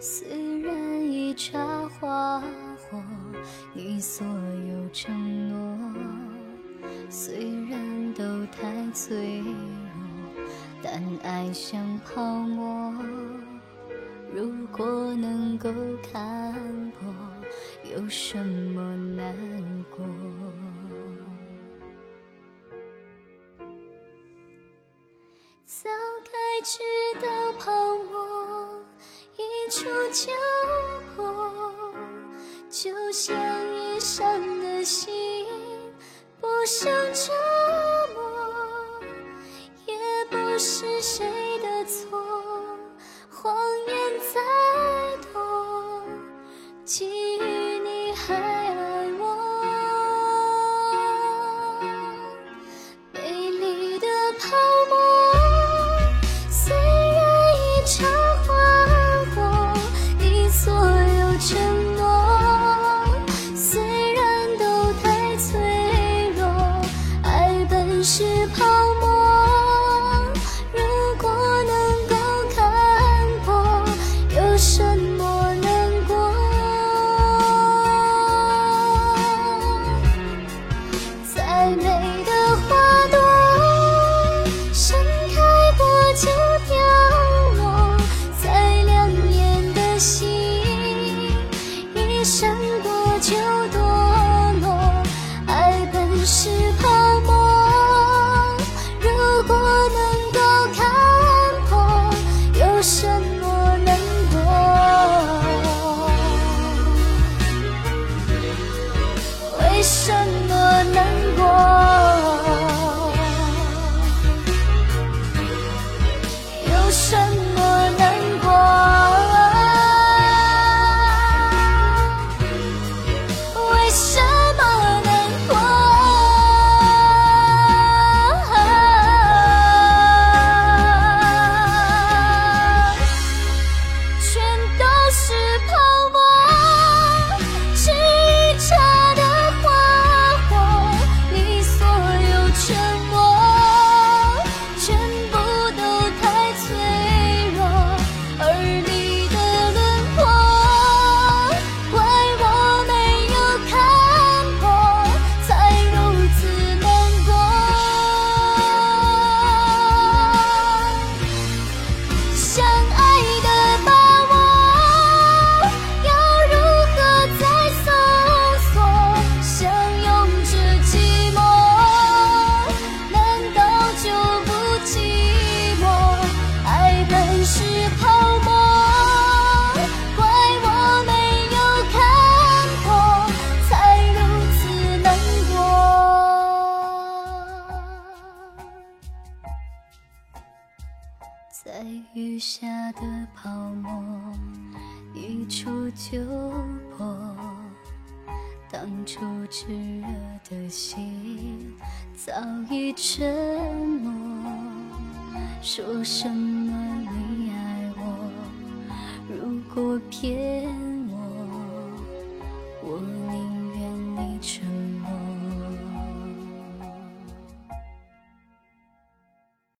虽然一刹花火，你所有承诺，虽然都太脆弱，但爱像泡沫。如果能够看破，有什么难过？早该知道泡沫就，就像已伤的心，不想折磨，也不是谁的错。谎言再多，给予你还生在雨下的泡沫，一触就破。当初炽热的心早已沉默。说什么你爱我？如果骗。